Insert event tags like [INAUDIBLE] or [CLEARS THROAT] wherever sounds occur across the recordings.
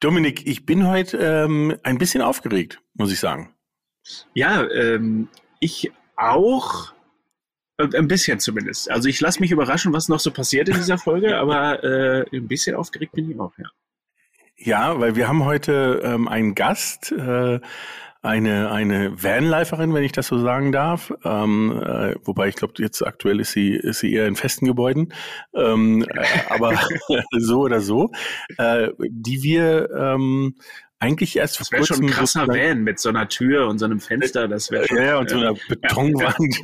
Dominik, ich bin heute ähm, ein bisschen aufgeregt, muss ich sagen. Ja, ähm, ich auch. Äh, ein bisschen zumindest. Also ich lasse mich überraschen, was noch so passiert in dieser Folge, [LAUGHS] aber äh, ein bisschen aufgeregt bin ich auch, ja. Ja, weil wir haben heute ähm, einen Gast, äh, eine, eine Vanliferin, wenn ich das so sagen darf. Ähm, äh, wobei ich glaube, jetzt aktuell ist sie, ist sie eher in festen Gebäuden. Ähm, äh, aber [LAUGHS] so oder so. Äh, die wir ähm, eigentlich erst das wäre schon ein krasser Van mit so einer Tür und so einem Fenster, das wäre schon. Ja, und so einer [LAUGHS] Betonwand.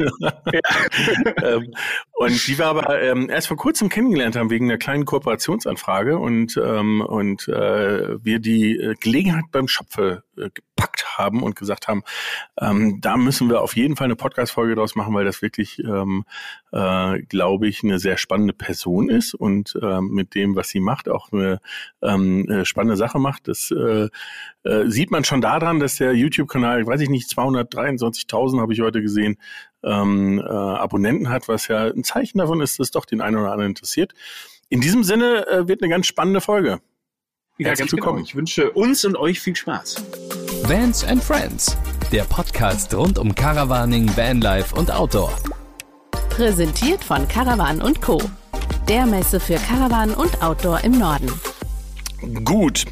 ähm, und die wir aber ähm, erst vor kurzem kennengelernt haben wegen einer kleinen Kooperationsanfrage und, ähm, und äh, wir die äh, Gelegenheit beim Schopfe äh, gepackt haben und gesagt haben, ähm, da müssen wir auf jeden Fall eine Podcast-Folge draus machen, weil das wirklich, ähm, äh, glaube ich, eine sehr spannende Person ist und äh, mit dem, was sie macht, auch eine ähm, äh, spannende Sache macht. Das äh, äh, sieht man schon daran, dass der YouTube-Kanal, weiß ich nicht, 223.000 habe ich heute gesehen, ähm, äh, Abonnenten hat, was ja ein Zeichen davon ist, dass doch den einen oder anderen interessiert. In diesem Sinne äh, wird eine ganz spannende Folge. Ja, Herzlich genau. willkommen. Genau. Ich wünsche uns und euch viel Spaß. Vans and Friends, der Podcast rund um Caravaning, Vanlife und Outdoor. Präsentiert von Caravan und Co. Der Messe für Caravan und Outdoor im Norden. Gut.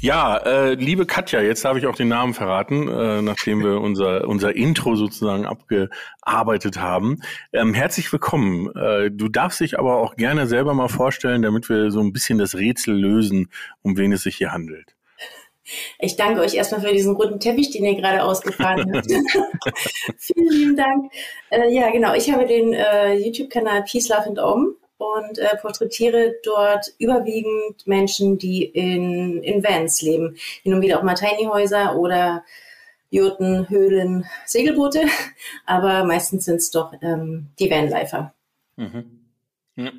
Ja, äh, liebe Katja, jetzt habe ich auch den Namen verraten, äh, nachdem wir unser, unser Intro sozusagen abgearbeitet haben. Ähm, herzlich willkommen. Äh, du darfst dich aber auch gerne selber mal vorstellen, damit wir so ein bisschen das Rätsel lösen, um wen es sich hier handelt. Ich danke euch erstmal für diesen roten Teppich, den ihr gerade ausgefahren habt. [LAUGHS] [LAUGHS] Vielen lieben Dank. Äh, ja, genau. Ich habe den äh, YouTube-Kanal Peace, Love and Om und äh, porträtiere dort überwiegend Menschen, die in, in Vans leben. Hin und wieder auch mal Tiny Häuser oder Jurten, Höhlen, Segelboote, aber meistens sind es doch ähm, die Vanlifer. Mhm. Ja.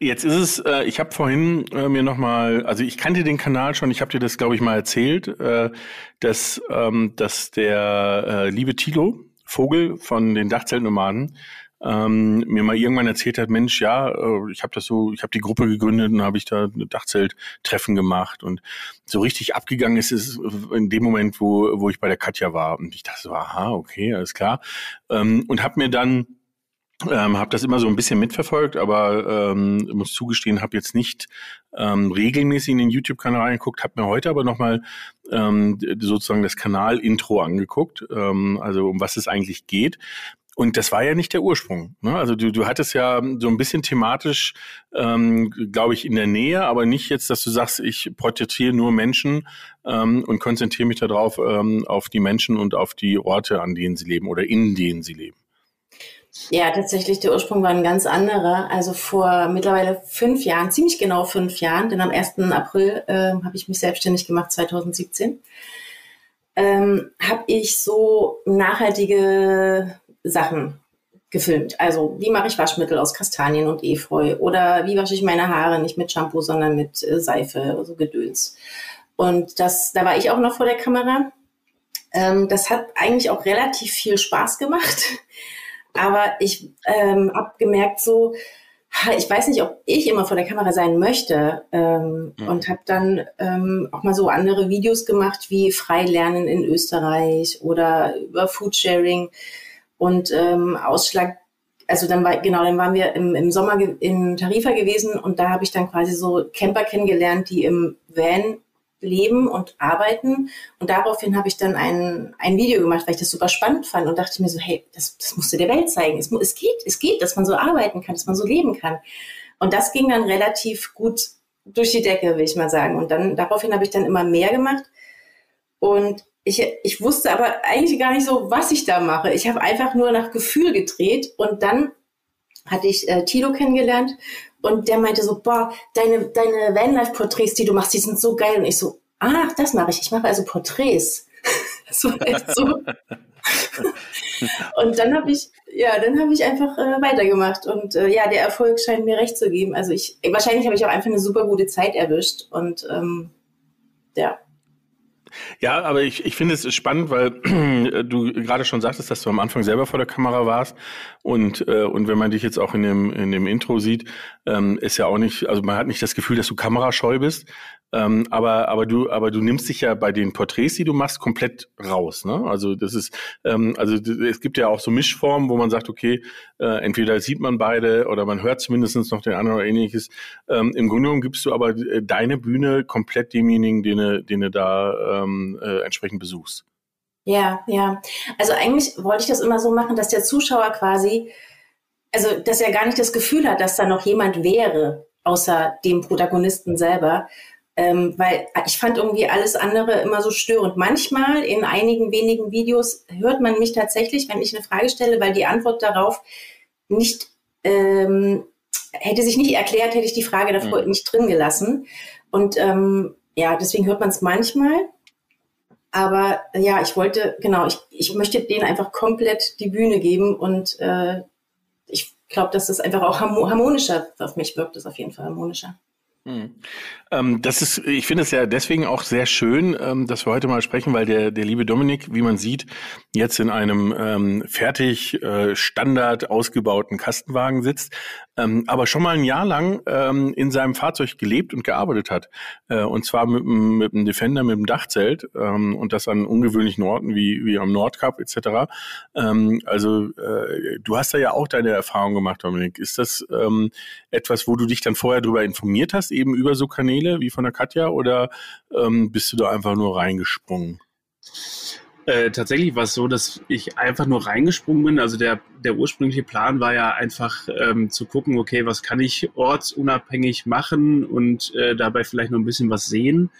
Jetzt ist es, äh, ich habe vorhin äh, mir nochmal, also ich kannte den Kanal schon, ich habe dir das, glaube ich, mal erzählt, äh, dass, ähm, dass der äh, liebe Tilo Vogel von den Dachzeltnomaden ähm, mir mal irgendwann erzählt hat, Mensch, ja, äh, ich habe das so, ich habe die Gruppe gegründet und habe ich da ein Dachzelttreffen gemacht. Und so richtig abgegangen ist es in dem Moment, wo wo ich bei der Katja war. Und ich dachte so, aha, okay, alles klar. Ähm, und habe mir dann ähm, habe das immer so ein bisschen mitverfolgt, aber ähm, muss zugestehen, habe jetzt nicht ähm, regelmäßig in den YouTube-Kanal reingeguckt, habe mir heute aber nochmal ähm, sozusagen das Kanal-Intro angeguckt, ähm, also um was es eigentlich geht. Und das war ja nicht der Ursprung. Ne? Also du, du hattest ja so ein bisschen thematisch, ähm, glaube ich, in der Nähe, aber nicht jetzt, dass du sagst, ich porträtiere nur Menschen ähm, und konzentriere mich darauf ähm, auf die Menschen und auf die Orte, an denen sie leben oder in denen sie leben. Ja, tatsächlich, der Ursprung war ein ganz anderer. Also vor mittlerweile fünf Jahren, ziemlich genau fünf Jahren, denn am 1. April äh, habe ich mich selbstständig gemacht, 2017, ähm, habe ich so nachhaltige Sachen gefilmt. Also wie mache ich Waschmittel aus Kastanien und Efeu oder wie wasche ich meine Haare nicht mit Shampoo, sondern mit äh, Seife, so Gedöns. Und das, da war ich auch noch vor der Kamera. Ähm, das hat eigentlich auch relativ viel Spaß gemacht. Aber ich ähm, habe gemerkt so, ich weiß nicht, ob ich immer vor der Kamera sein möchte ähm, mhm. und habe dann ähm, auch mal so andere Videos gemacht wie Freilernen in Österreich oder über Foodsharing und ähm, Ausschlag, also dann war, genau, dann waren wir im, im Sommer in Tarifa gewesen und da habe ich dann quasi so Camper kennengelernt, die im Van leben und arbeiten. Und daraufhin habe ich dann ein, ein Video gemacht, weil ich das super spannend fand und dachte mir so, hey, das, das musst du der Welt zeigen. Es, es geht, es geht, dass man so arbeiten kann, dass man so leben kann. Und das ging dann relativ gut durch die Decke, will ich mal sagen. Und dann daraufhin habe ich dann immer mehr gemacht. Und ich, ich wusste aber eigentlich gar nicht so, was ich da mache. Ich habe einfach nur nach Gefühl gedreht und dann hatte ich äh, Tilo kennengelernt und der meinte so, boah, deine, deine Vanlife-Porträts, die du machst, die sind so geil. Und ich so, ach, das mache ich. Ich mache also Porträts. [LAUGHS] so, so. [LAUGHS] und dann habe ich, ja, dann habe ich einfach äh, weitergemacht. Und äh, ja, der Erfolg scheint mir recht zu geben. Also ich, wahrscheinlich habe ich auch einfach eine super gute Zeit erwischt. Und ähm, ja. Ja, aber ich, ich finde es spannend, weil [CLEARS THROAT] du gerade schon sagtest, dass du am Anfang selber vor der Kamera warst und äh, und wenn man dich jetzt auch in dem in dem Intro sieht, ähm, ist ja auch nicht, also man hat nicht das Gefühl, dass du kamerascheu bist. Ähm, aber, aber du, aber du nimmst dich ja bei den Porträts, die du machst, komplett raus. Ne? Also das ist, ähm, also es gibt ja auch so Mischformen, wo man sagt, okay, äh, entweder sieht man beide oder man hört zumindest noch den anderen oder ähnliches. Ähm, Im Grunde genommen gibst du aber äh, deine Bühne komplett demjenigen, den den du da ähm, äh, entsprechend besuchst. Ja, ja. Also eigentlich wollte ich das immer so machen, dass der Zuschauer quasi, also dass er gar nicht das Gefühl hat, dass da noch jemand wäre, außer dem Protagonisten selber. Ähm, weil ich fand irgendwie alles andere immer so störend. Manchmal in einigen wenigen Videos hört man mich tatsächlich, wenn ich eine Frage stelle, weil die Antwort darauf nicht ähm, hätte sich nicht erklärt, hätte ich die Frage davor mhm. nicht drin gelassen. Und ähm, ja, deswegen hört man es manchmal. Aber ja, ich wollte, genau, ich, ich möchte denen einfach komplett die Bühne geben und äh, ich glaube, dass das einfach auch harmonischer auf mich wirkt, ist auf jeden Fall harmonischer. Hm. Ähm, das ist, ich finde es ja deswegen auch sehr schön, ähm, dass wir heute mal sprechen, weil der, der liebe Dominik, wie man sieht, jetzt in einem ähm, fertig äh, Standard ausgebauten Kastenwagen sitzt, ähm, aber schon mal ein Jahr lang ähm, in seinem Fahrzeug gelebt und gearbeitet hat. Äh, und zwar mit, mit einem Defender, mit einem Dachzelt ähm, und das an ungewöhnlichen Orten wie, wie am Nordkap etc. Ähm, also äh, du hast da ja auch deine Erfahrung gemacht, Dominik. Ist das ähm, etwas, wo du dich dann vorher darüber informiert hast? eben über so Kanäle wie von der Katja oder ähm, bist du da einfach nur reingesprungen? Äh, tatsächlich war es so, dass ich einfach nur reingesprungen bin. Also der, der ursprüngliche Plan war ja einfach ähm, zu gucken, okay, was kann ich ortsunabhängig machen und äh, dabei vielleicht noch ein bisschen was sehen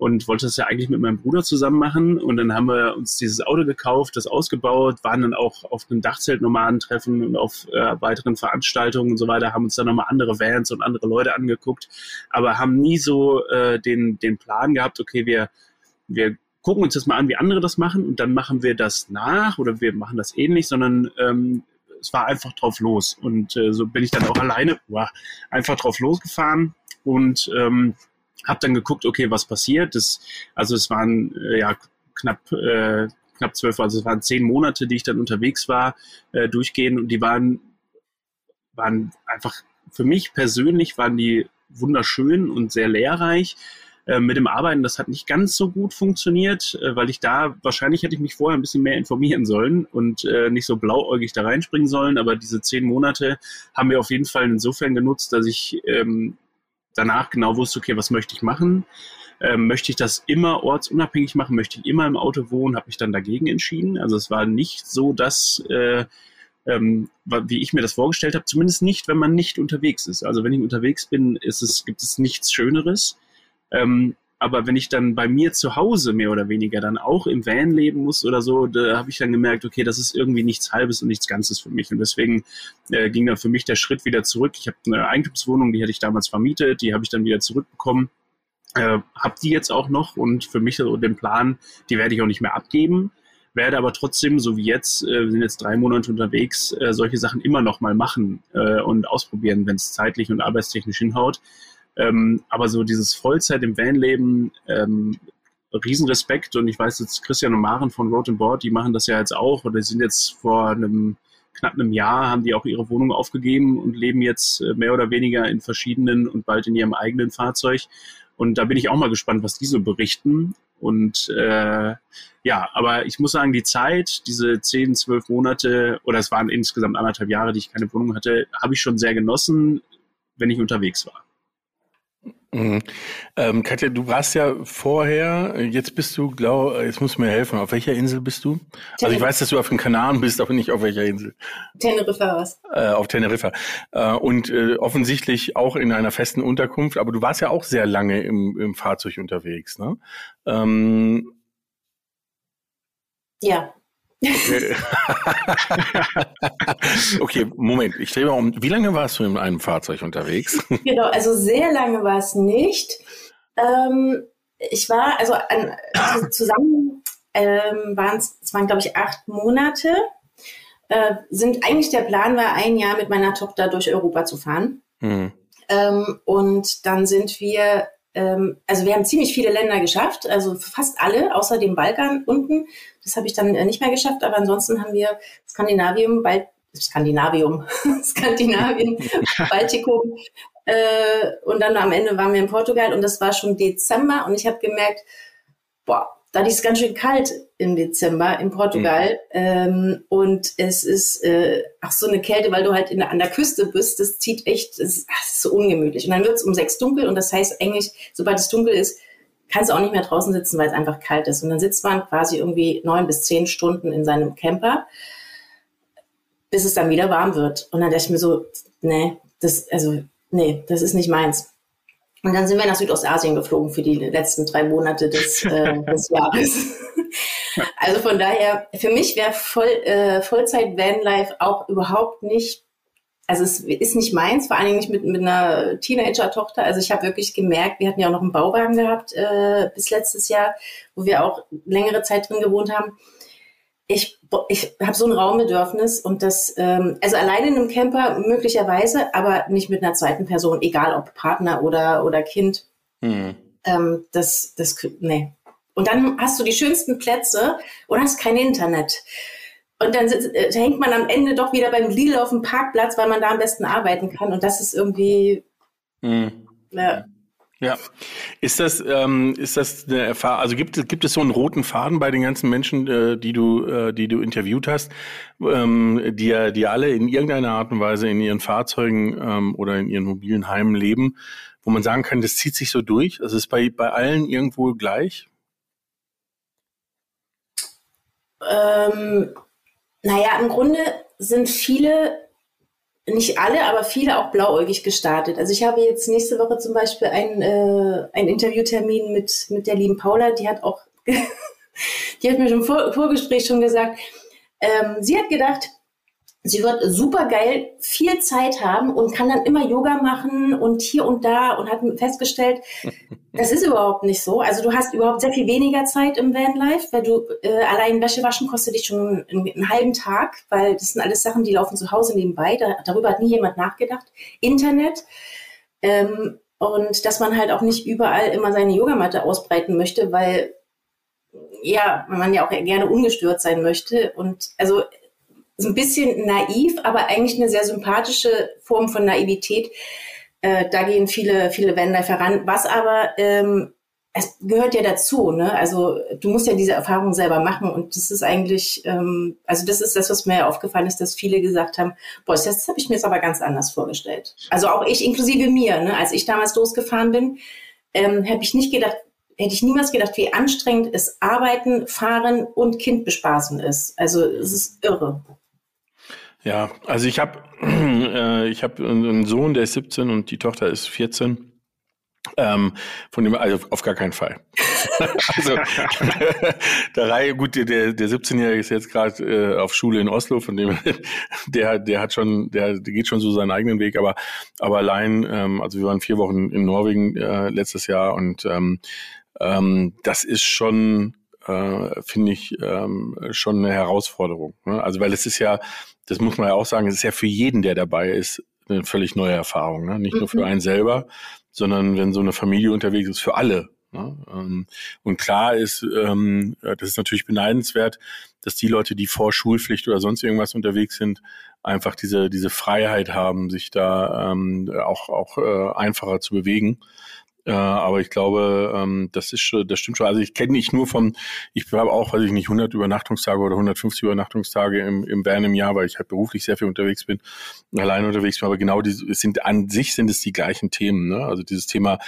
und wollte das ja eigentlich mit meinem Bruder zusammen machen. Und dann haben wir uns dieses Auto gekauft, das ausgebaut, waren dann auch auf einem Dachzeltnomadentreffen und auf äh, weiteren Veranstaltungen und so weiter, haben uns dann nochmal andere Vans und andere Leute angeguckt, aber haben nie so äh, den, den Plan gehabt, okay, wir, wir gucken uns das mal an, wie andere das machen und dann machen wir das nach oder wir machen das ähnlich, sondern ähm, es war einfach drauf los. Und äh, so bin ich dann auch alleine wow, einfach drauf losgefahren und ähm, habe dann geguckt, okay, was passiert. Das, also es waren äh, ja knapp äh, knapp zwölf, also es waren zehn Monate, die ich dann unterwegs war, äh, durchgehend und die waren waren einfach für mich persönlich waren die wunderschön und sehr lehrreich. Äh, mit dem Arbeiten, das hat nicht ganz so gut funktioniert, äh, weil ich da, wahrscheinlich hätte ich mich vorher ein bisschen mehr informieren sollen und äh, nicht so blauäugig da reinspringen sollen, aber diese zehn Monate haben wir auf jeden Fall insofern genutzt, dass ich ähm, danach genau wusste, okay, was möchte ich machen? Ähm, möchte ich das immer ortsunabhängig machen? Möchte ich immer im Auto wohnen? Habe mich dann dagegen entschieden. Also es war nicht so, dass äh, ähm, wie ich mir das vorgestellt habe, zumindest nicht, wenn man nicht unterwegs ist. Also wenn ich unterwegs bin, ist es, gibt es nichts Schöneres. Ähm, aber wenn ich dann bei mir zu Hause mehr oder weniger dann auch im Van leben muss oder so, da habe ich dann gemerkt, okay, das ist irgendwie nichts Halbes und nichts Ganzes für mich. Und deswegen äh, ging dann für mich der Schritt wieder zurück. Ich habe eine Eigentumswohnung, die hatte ich damals vermietet, die habe ich dann wieder zurückbekommen. Äh, habe die jetzt auch noch und für mich so den Plan, die werde ich auch nicht mehr abgeben werde aber trotzdem, so wie jetzt, äh, wir sind jetzt drei Monate unterwegs, äh, solche Sachen immer noch mal machen äh, und ausprobieren, wenn es zeitlich und arbeitstechnisch hinhaut. Ähm, aber so dieses Vollzeit im Vanleben, ähm, Riesenrespekt und ich weiß jetzt Christian und Maren von Road and Board, die machen das ja jetzt auch oder sind jetzt vor einem knapp einem Jahr haben die auch ihre Wohnung aufgegeben und leben jetzt äh, mehr oder weniger in verschiedenen und bald in ihrem eigenen Fahrzeug. Und da bin ich auch mal gespannt, was die so berichten. Und äh, ja, aber ich muss sagen, die Zeit, diese zehn, zwölf Monate, oder es waren insgesamt anderthalb Jahre, die ich keine Wohnung hatte, habe ich schon sehr genossen, wenn ich unterwegs war. Mhm. Ähm, Katja, du warst ja vorher, jetzt bist du, glaub, jetzt musst du mir helfen, auf welcher Insel bist du? Teneriffa. Also ich weiß, dass du auf den Kanaren bist, aber nicht auf welcher Insel. Teneriffa was? Äh, auf Teneriffa. Äh, und äh, offensichtlich auch in einer festen Unterkunft, aber du warst ja auch sehr lange im, im Fahrzeug unterwegs, ne? Ähm, ja. Okay. [LAUGHS] okay, Moment, ich drehe mal um. Wie lange warst du in einem Fahrzeug unterwegs? [LAUGHS] Genau, also sehr lange war es nicht. Ähm, ich war, also, an, also zusammen ähm, waren es, es waren glaube ich acht Monate. Äh, sind eigentlich der Plan war, ein Jahr mit meiner Tochter durch Europa zu fahren. Hm. Ähm, und dann sind wir ähm, also wir haben ziemlich viele Länder geschafft, also fast alle, außer dem Balkan unten. Das habe ich dann äh, nicht mehr geschafft, aber ansonsten haben wir Skandinavium, Bal [LAUGHS] Skandinavium, Skandinavien, [LAUGHS] Baltikum, Äh, und dann am Ende waren wir in Portugal und das war schon Dezember und ich habe gemerkt, boah, da ist ganz schön kalt im Dezember in Portugal. Mhm. Ähm, und es ist äh, ach so eine Kälte, weil du halt in, an der Küste bist, das zieht echt, das ist, das ist so ungemütlich. Und dann wird es um sechs dunkel und das heißt eigentlich, sobald es dunkel ist, kannst du auch nicht mehr draußen sitzen, weil es einfach kalt ist. Und dann sitzt man quasi irgendwie neun bis zehn Stunden in seinem Camper, bis es dann wieder warm wird. Und dann dachte ich mir so, nee, das, also, nee, das ist nicht meins. Und dann sind wir nach Südostasien geflogen für die letzten drei Monate des, [LAUGHS] äh, des Jahres. also von daher, für mich wäre Voll, äh, Vollzeit Vanlife auch überhaupt nicht, also es ist nicht meins, vor allen Dingen nicht mit, mit einer Teenager-Tochter. Also ich habe wirklich gemerkt, wir hatten ja auch noch einen Bauwagen gehabt äh, bis letztes Jahr, wo wir auch längere Zeit drin gewohnt haben ich, ich habe so ein Raumbedürfnis und das, ähm, also alleine in einem Camper möglicherweise, aber nicht mit einer zweiten Person, egal ob Partner oder, oder Kind. Mhm. Ähm, das, das, nee. Und dann hast du die schönsten Plätze und hast kein Internet. Und dann sitzt, äh, hängt man am Ende doch wieder beim Lidl auf dem Parkplatz, weil man da am besten arbeiten kann. Und das ist irgendwie, mhm. ja, ja. Ist das, ähm, ist das eine Erfahrung, also gibt, gibt es so einen roten Faden bei den ganzen Menschen, äh, die du, äh, die du interviewt hast, ähm, die ja, die alle in irgendeiner Art und Weise in ihren Fahrzeugen ähm, oder in ihren mobilen Heimen leben, wo man sagen kann, das zieht sich so durch? Also ist bei, bei allen irgendwo gleich? Ähm, naja, im Grunde sind viele nicht alle, aber viele auch blauäugig gestartet. Also ich habe jetzt nächste Woche zum Beispiel einen, äh, einen Interviewtermin mit, mit der lieben Paula, die hat auch, [LAUGHS] die hat mir schon vor Vorgespräch schon gesagt, ähm, sie hat gedacht, sie wird super geil viel Zeit haben und kann dann immer Yoga machen und hier und da und hat festgestellt, [LAUGHS] das ist überhaupt nicht so. Also du hast überhaupt sehr viel weniger Zeit im Vanlife, weil du äh, allein Wäsche waschen kostet dich schon einen, einen, halben Tag, weil das sind alles Sachen, die laufen zu Hause nebenbei. Da, darüber hat nie jemand nachgedacht. Internet. Ähm, und dass man halt auch nicht überall immer seine Yogamatte ausbreiten möchte, weil ja, man ja auch gerne ungestört sein möchte. Und also so ein bisschen naiv, aber eigentlich eine sehr sympathische Form von Naivität. Äh, da gehen viele, viele Vanlifer ran. Was aber, ähm, es gehört ja dazu, ne? Also du musst ja diese Erfahrung selber machen und das ist eigentlich, ähm, also das ist das, was mir aufgefallen ist, dass viele gesagt haben, boah, das, das habe ich mir jetzt aber ganz anders vorgestellt. Also auch ich, inklusive mir, ne? als ich damals losgefahren bin, ähm, habe ich nicht gedacht, hätte ich niemals gedacht, wie anstrengend es Arbeiten, Fahren und Kind bespaßen ist. Also es ist irre. Ja, also ich habe [CLEARS THROAT] äh, ich habe einen Sohn, der ist 17 und die Tochter ist 14. Ähm, von dem, also auf gar keinen Fall. [LAUGHS] also [LAUGHS] der Reihe, gut, der, der 17-Jährige ist jetzt gerade äh, auf Schule in Oslo, von dem [LAUGHS] der, der hat schon, der, der geht schon so seinen eigenen Weg, aber, aber allein, ähm, also wir waren vier Wochen in Norwegen äh, letztes Jahr und ähm, ähm, das ist schon, äh, finde ich, ähm, schon eine Herausforderung. Ne? Also weil es ist ja, das muss man ja auch sagen, es ist ja für jeden, der dabei ist, eine völlig neue Erfahrung. Ne? Nicht nur für mhm. einen selber, sondern wenn so eine Familie unterwegs ist, für alle. Ne? Ähm, und klar ist, ähm, das ist natürlich beneidenswert, dass die Leute, die vor Schulpflicht oder sonst irgendwas unterwegs sind, einfach diese, diese Freiheit haben, sich da ähm, auch, auch äh, einfacher zu bewegen. Äh, aber ich glaube, ähm, das ist schon, das stimmt schon. Also ich kenne nicht nur von, ich habe auch, weiß ich nicht, 100 Übernachtungstage oder 150 Übernachtungstage im, im Van im Jahr, weil ich halt beruflich sehr viel unterwegs bin, allein unterwegs bin. Aber genau die es sind an sich sind es die gleichen Themen. Ne? Also dieses Thema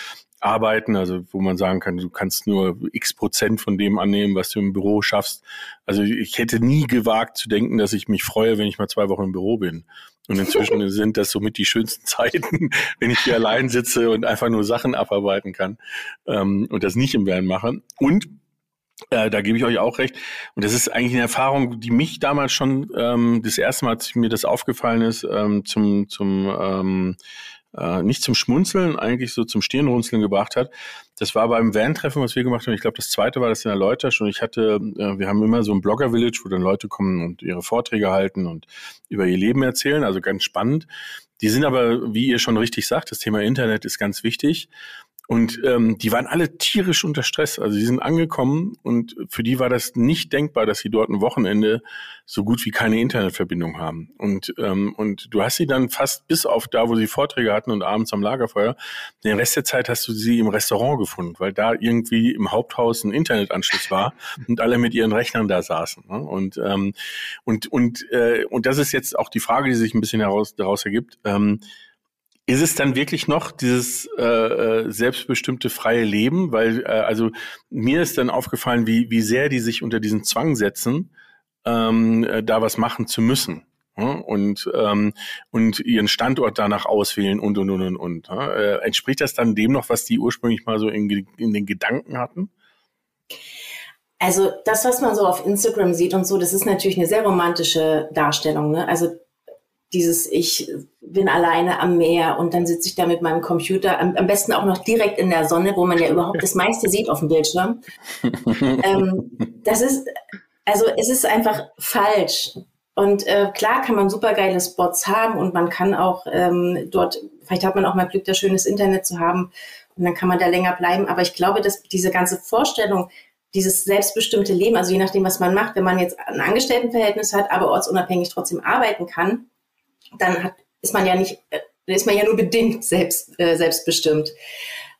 arbeiten, also wo man sagen kann, du kannst nur x Prozent von dem annehmen, was du im Büro schaffst. Also ich hätte nie gewagt zu denken, dass ich mich freue, wenn ich mal zwei Wochen im Büro bin. Und inzwischen [LAUGHS] sind das somit die schönsten Zeiten, [LAUGHS] wenn ich hier allein sitze und einfach nur Sachen abarbeiten kann ähm, und das nicht im Van mache. Und äh, da gebe ich euch auch recht. Und das ist eigentlich eine Erfahrung, die mich damals schon ähm, das erste Mal, als mir das aufgefallen ist, ähm, zum, zum ähm, äh, nicht zum Schmunzeln, eigentlich so zum Stirnrunzeln gebracht hat. Das war beim Van-Treffen, was wir gemacht haben. Ich glaube, das zweite war das in der Leutasch ich hatte, äh, wir haben immer so ein Blogger-Village, wo dann Leute kommen und ihre Vorträge halten und über ihr Leben erzählen, also ganz spannend. Die sind aber, wie ihr schon richtig sagt, das Thema Internet ist ganz wichtig. Und ähm, die waren alle tierisch unter Stress. Also sie sind angekommen und für die war das nicht denkbar, dass sie dort ein Wochenende so gut wie keine Internetverbindung haben. Und, ähm, und du hast sie dann fast bis auf da, wo sie Vorträge hatten und abends am Lagerfeuer, den Rest der Zeit hast du sie im Restaurant gefunden, weil da irgendwie im Haupthaus ein Internetanschluss war [LAUGHS] und alle mit ihren Rechnern da saßen. Ne? Und, ähm, und, und, äh, und das ist jetzt auch die Frage, die sich ein bisschen heraus, daraus ergibt. Ähm, ist es dann wirklich noch dieses äh, äh, selbstbestimmte freie Leben? Weil, äh, also mir ist dann aufgefallen, wie, wie sehr die sich unter diesen Zwang setzen, ähm, äh, da was machen zu müssen. Und, ähm, und ihren Standort danach auswählen und und und und und. Äh, entspricht das dann dem noch, was die ursprünglich mal so in, in den Gedanken hatten? Also das, was man so auf Instagram sieht und so, das ist natürlich eine sehr romantische Darstellung. Ne? Also dieses ich bin alleine am Meer und dann sitze ich da mit meinem Computer, am, am, besten auch noch direkt in der Sonne, wo man ja überhaupt das meiste sieht auf dem Bildschirm. [LAUGHS] ähm, das ist, also es ist einfach falsch. Und äh, klar kann man super geile Spots haben und man kann auch ähm, dort, vielleicht hat man auch mal Glück, da schönes Internet zu haben und dann kann man da länger bleiben. Aber ich glaube, dass diese ganze Vorstellung, dieses selbstbestimmte Leben, also je nachdem, was man macht, wenn man jetzt ein Angestelltenverhältnis hat, aber ortsunabhängig trotzdem arbeiten kann, dann hat, ist man ja nicht, äh, ist man ja nur bedingt selbst, äh, selbstbestimmt.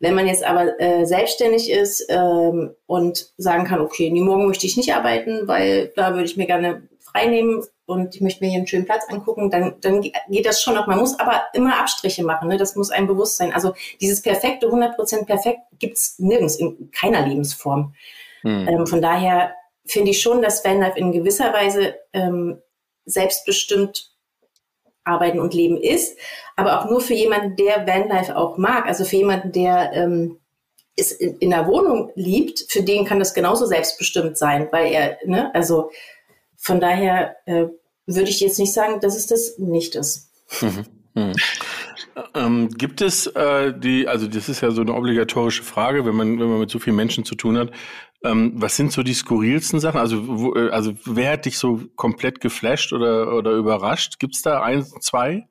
Wenn man jetzt aber äh, selbstständig ist ähm, und sagen kann, okay, nee, morgen möchte ich nicht arbeiten, weil da würde ich mir gerne frei nehmen und ich möchte mir hier einen schönen Platz angucken, dann, dann geht das schon noch. Man muss aber immer Abstriche machen, ne? das muss einem bewusst sein. Also dieses perfekte, 100% perfekt gibt's nirgends, in keiner Lebensform. Hm. Ähm, von daher finde ich schon, dass Vanlife in gewisser Weise ähm, selbstbestimmt Arbeiten und Leben ist, aber auch nur für jemanden, der Vanlife auch mag, also für jemanden, der ähm, es in, in der Wohnung liebt, für den kann das genauso selbstbestimmt sein, weil er, ne, also von daher äh, würde ich jetzt nicht sagen, dass es das nicht ist. Mhm. Mhm. Ähm, gibt es äh, die, also das ist ja so eine obligatorische Frage, wenn man, wenn man mit so vielen Menschen zu tun hat, ähm, was sind so die skurrilsten Sachen? Also, wo, äh, also wer hat dich so komplett geflasht oder, oder überrascht? Gibt es da ein, zwei?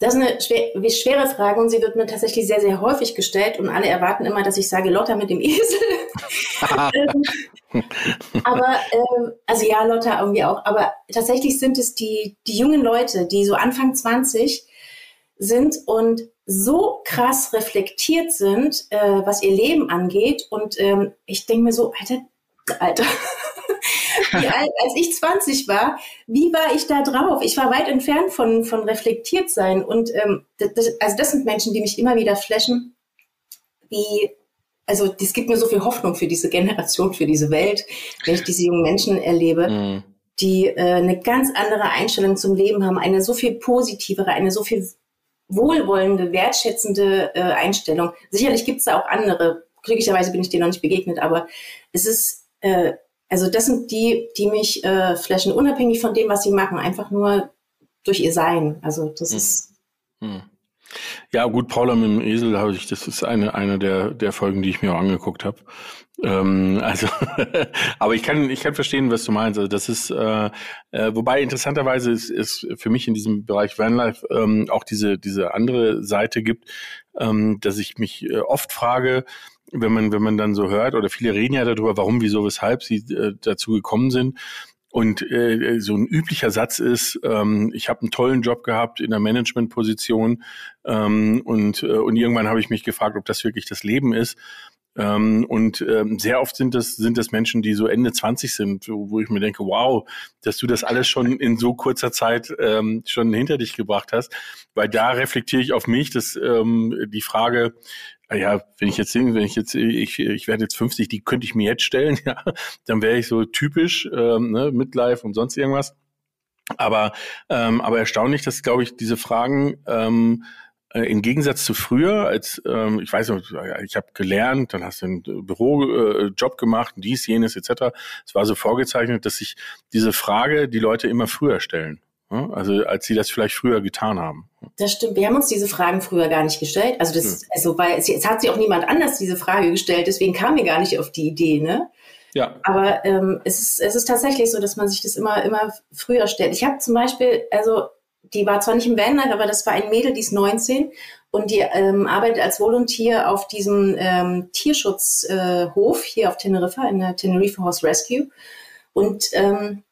Das ist eine schwer, schwere Frage und sie wird mir tatsächlich sehr, sehr häufig gestellt und alle erwarten immer, dass ich sage, Lotta mit dem Esel. [LAUGHS] Ähm, aber, äh, also ja, Lotta irgendwie auch, aber tatsächlich sind es die, die jungen Leute, die so Anfang 20 sind und so krass reflektiert sind, äh, was ihr Leben angeht. Und ähm, ich denke mir so, Alter, Alter, [LAUGHS] wie alt, als ich 20 war, wie war ich da drauf? Ich war weit entfernt von, von reflektiert sein. Und ähm, das, also das sind Menschen, die mich immer wieder flashen, wie, also es gibt mir so viel Hoffnung für diese Generation, für diese Welt, wenn ich diese jungen Menschen erlebe. Mm. die äh, eine ganz andere Einstellung zum Leben haben, eine so viel positivere, eine so viel wohlwollende, wertschätzende äh, Einstellung. Sicherlich gibt es da auch andere. Glücklicherweise bin ich denen noch nicht begegnet, aber es ist, äh, also das sind die, die mich äh, flashen, unabhängig von dem, was sie machen, einfach nur durch ihr Sein. Also das hm. ist. Hm. Ja, gut, Paula mit dem Esel habe ich, das ist eine, eine der, der Folgen, die ich mir auch angeguckt habe. Ähm, also, [LAUGHS] aber ich kann, ich kann verstehen, was du meinst. Also das ist, äh, äh, wobei interessanterweise ist, ist für mich in diesem Bereich Vanlife ähm, auch diese, diese andere Seite gibt, ähm, dass ich mich äh, oft frage, wenn man, wenn man dann so hört, oder viele reden ja darüber, warum, wieso, weshalb sie äh, dazu gekommen sind. Und äh, so ein üblicher Satz ist, ähm, ich habe einen tollen Job gehabt in der Managementposition ähm, und, äh, und irgendwann habe ich mich gefragt, ob das wirklich das Leben ist. Ähm, und ähm, sehr oft sind das, sind das Menschen, die so Ende 20 sind, wo, ich mir denke, wow, dass du das alles schon in so kurzer Zeit ähm, schon hinter dich gebracht hast. Weil da reflektiere ich auf mich, dass ähm, die Frage, ah ja, wenn ich jetzt wenn ich jetzt, ich, ich werde jetzt 50, die könnte ich mir jetzt stellen, [LAUGHS] ja, dann wäre ich so typisch, ähm, ne, Midlife und sonst irgendwas. Aber, ähm, aber erstaunlich, dass, glaube ich, diese Fragen ähm, äh, im Gegensatz zu früher, als ähm, ich weiß noch, ich habe gelernt, dann hast du einen Bürojob äh, gemacht, dies, jenes etc. Es war so vorgezeichnet, dass sich diese Frage die Leute immer früher stellen. Also als sie das vielleicht früher getan haben. Das stimmt. Wir haben uns diese Fragen früher gar nicht gestellt. Also das, ja. also weil es, es hat sich auch niemand anders diese Frage gestellt. Deswegen kamen wir gar nicht auf die Idee, ne? Ja. Aber ähm, es, ist, es ist tatsächlich so, dass man sich das immer immer früher stellt. Ich habe zum Beispiel, also die war zwar nicht im Vanlife, aber das war ein Mädel, die ist 19 und die ähm, arbeitet als Volunteer auf diesem ähm, Tierschutzhof äh, hier auf Teneriffa, in der Tenerife Horse Rescue. Und ähm,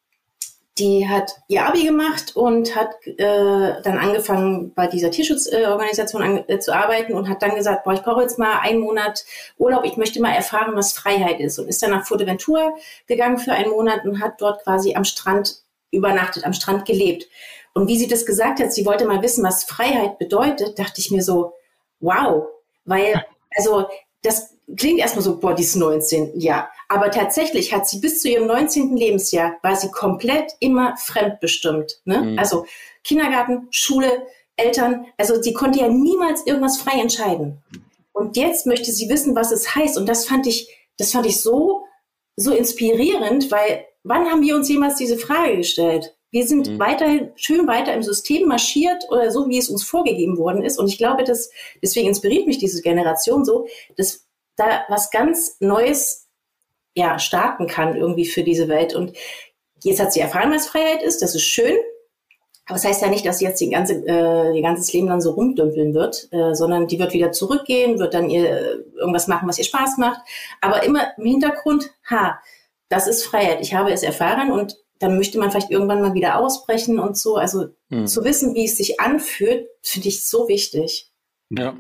die hat ihr Abi gemacht und hat äh, dann angefangen, bei dieser Tierschutzorganisation an, äh, zu arbeiten und hat dann gesagt, boah, ich brauche jetzt mal einen Monat Urlaub, ich möchte mal erfahren, was Freiheit ist. Und ist dann nach Fuerteventura gegangen für einen Monat und hat dort quasi am Strand übernachtet, am Strand gelebt. Und wie sie das gesagt hat, sie wollte mal wissen, was Freiheit bedeutet, dachte ich mir so, wow, weil, also das klingt erstmal so, boah, die ist 19, ja. Aber tatsächlich hat sie bis zu ihrem 19. Lebensjahr, war sie komplett immer fremdbestimmt. Ne? Mhm. Also Kindergarten, Schule, Eltern, also sie konnte ja niemals irgendwas frei entscheiden. Und jetzt möchte sie wissen, was es heißt. Und das fand ich, das fand ich so, so inspirierend, weil wann haben wir uns jemals diese Frage gestellt? Wir sind mhm. weiterhin schön weiter im System marschiert oder so, wie es uns vorgegeben worden ist. Und ich glaube, dass, deswegen inspiriert mich diese Generation so, dass da was ganz Neues ja, starten kann irgendwie für diese Welt. Und jetzt hat sie erfahren, was Freiheit ist. Das ist schön. Aber das heißt ja nicht, dass sie jetzt die ganze, äh, ihr ganzes Leben dann so rumdümpeln wird, äh, sondern die wird wieder zurückgehen, wird dann ihr irgendwas machen, was ihr Spaß macht. Aber immer im Hintergrund, ha, das ist Freiheit. Ich habe es erfahren und dann möchte man vielleicht irgendwann mal wieder ausbrechen und so. Also hm. zu wissen, wie es sich anfühlt, finde ich so wichtig. Ja,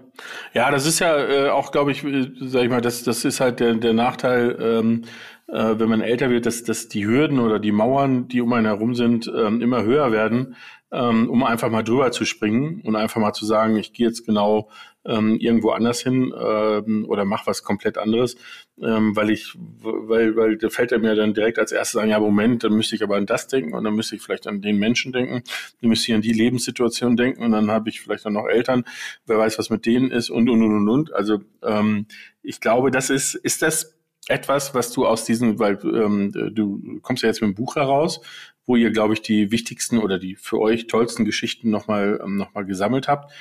ja, das ist ja äh, auch, glaube ich, äh, sag ich mal, das, das ist halt der, der Nachteil, ähm, äh, wenn man älter wird, dass, dass die Hürden oder die Mauern, die um einen herum sind, ähm, immer höher werden, ähm, um einfach mal drüber zu springen und einfach mal zu sagen, ich gehe jetzt genau ähm, irgendwo anders hin ähm, oder mach was komplett anderes, ähm, weil ich, weil, weil da fällt er mir dann direkt als erstes an, ja Moment, dann müsste ich aber an das denken und dann müsste ich vielleicht an den Menschen denken, dann müsste ich an die Lebenssituation denken und dann habe ich vielleicht dann noch Eltern, wer weiß, was mit denen ist und und und und und. Also ähm, ich glaube, das ist, ist das etwas, was du aus diesen, weil ähm, du kommst ja jetzt mit dem Buch heraus, wo ihr, glaube ich, die wichtigsten oder die für euch tollsten Geschichten nochmal ähm, noch mal gesammelt habt.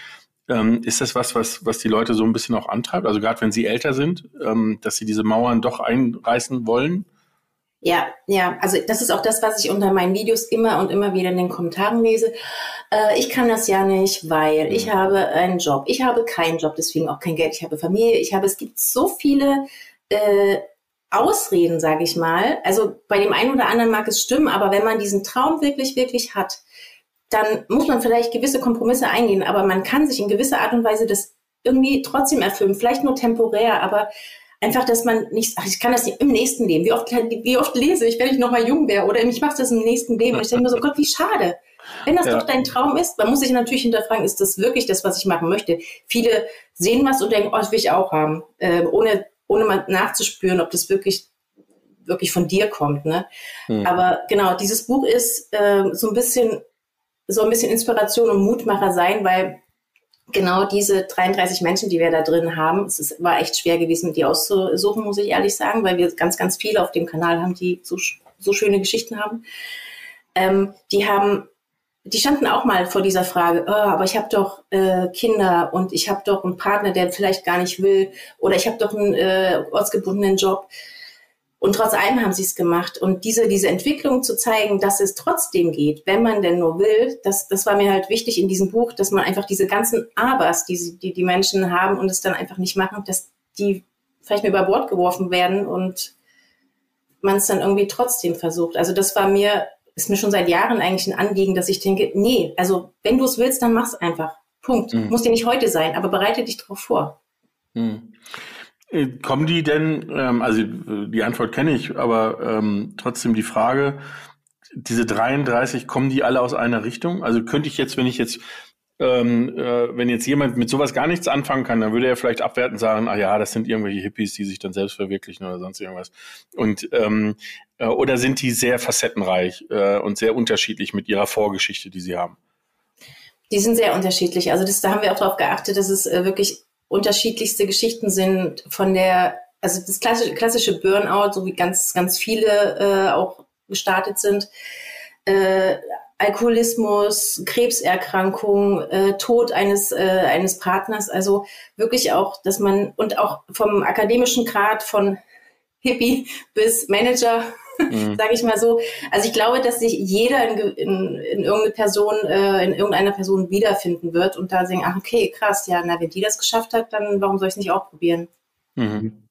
Ähm, ist das was, was, was die Leute so ein bisschen auch antreibt? Also gerade wenn sie älter sind, ähm, dass sie diese Mauern doch einreißen wollen? Ja, ja, also das ist auch das, was ich unter meinen Videos immer und immer wieder in den Kommentaren lese. Äh, ich kann das ja nicht, weil mhm. ich habe einen Job. Ich habe keinen Job, deswegen auch kein Geld. Ich habe Familie. Ich habe, es gibt so viele äh, Ausreden, sage ich mal. Also bei dem einen oder anderen mag es stimmen, aber wenn man diesen Traum wirklich, wirklich hat, dann muss man vielleicht gewisse Kompromisse eingehen, aber man kann sich in gewisser Art und Weise das irgendwie trotzdem erfüllen, vielleicht nur temporär, aber einfach, dass man nicht, ach, ich kann das im nächsten Leben. Wie oft, wie oft lese ich, wenn ich noch mal jung wäre oder ich mache das im nächsten Leben. Und ich denke mir so, Gott, wie schade. Wenn das ja. doch dein Traum ist, man muss sich natürlich hinterfragen, ist das wirklich das, was ich machen möchte? Viele sehen was und denken, oh, das will ich auch haben, äh, ohne, ohne mal nachzuspüren, ob das wirklich wirklich von dir kommt. Ne? Mhm. Aber genau, dieses Buch ist äh, so ein bisschen so ein bisschen Inspiration und Mutmacher sein, weil genau diese 33 Menschen, die wir da drin haben, es ist, war echt schwer gewesen, die auszusuchen, muss ich ehrlich sagen, weil wir ganz, ganz viele auf dem Kanal haben, die so, so schöne Geschichten haben. Ähm, die haben, die standen auch mal vor dieser Frage, oh, aber ich habe doch äh, Kinder und ich habe doch einen Partner, der vielleicht gar nicht will, oder ich habe doch einen äh, ortsgebundenen Job. Und trotz allem haben sie es gemacht. Und diese, diese Entwicklung zu zeigen, dass es trotzdem geht, wenn man denn nur will, das, das war mir halt wichtig in diesem Buch, dass man einfach diese ganzen Abers, die, die die Menschen haben und es dann einfach nicht machen, dass die vielleicht mal über Bord geworfen werden und man es dann irgendwie trotzdem versucht. Also das war mir, ist mir schon seit Jahren eigentlich ein Anliegen, dass ich denke, nee, also wenn du es willst, dann mach's einfach. Punkt. Mhm. Muss dir nicht heute sein, aber bereite dich darauf vor. Mhm. Äh, kommen die denn, ähm, also die Antwort kenne ich, aber ähm, trotzdem die Frage, diese 33, kommen die alle aus einer Richtung? Also könnte ich jetzt, wenn ich jetzt, ähm, äh, wenn jetzt jemand mit sowas gar nichts anfangen kann, dann würde er vielleicht abwertend sagen, ah ja, das sind irgendwelche Hippies, die sich dann selbst verwirklichen oder sonst irgendwas. Und ähm, äh, oder sind die sehr facettenreich äh, und sehr unterschiedlich mit ihrer Vorgeschichte, die sie haben? Die sind sehr unterschiedlich. Also das, da haben wir auch darauf geachtet, dass es äh, wirklich unterschiedlichste Geschichten sind von der, also das klassische, klassische Burnout, so wie ganz, ganz viele äh, auch gestartet sind, äh, Alkoholismus, Krebserkrankung, äh, Tod eines, äh, eines Partners, also wirklich auch, dass man, und auch vom akademischen Grad von Hippie bis Manager, mhm. [LAUGHS] sage ich mal so. Also ich glaube, dass sich jeder in, in, in irgendeine Person, äh, in irgendeiner Person wiederfinden wird und da sagen, ach okay, krass, ja, na, wenn die das geschafft hat, dann warum soll ich es nicht auch probieren? Mhm.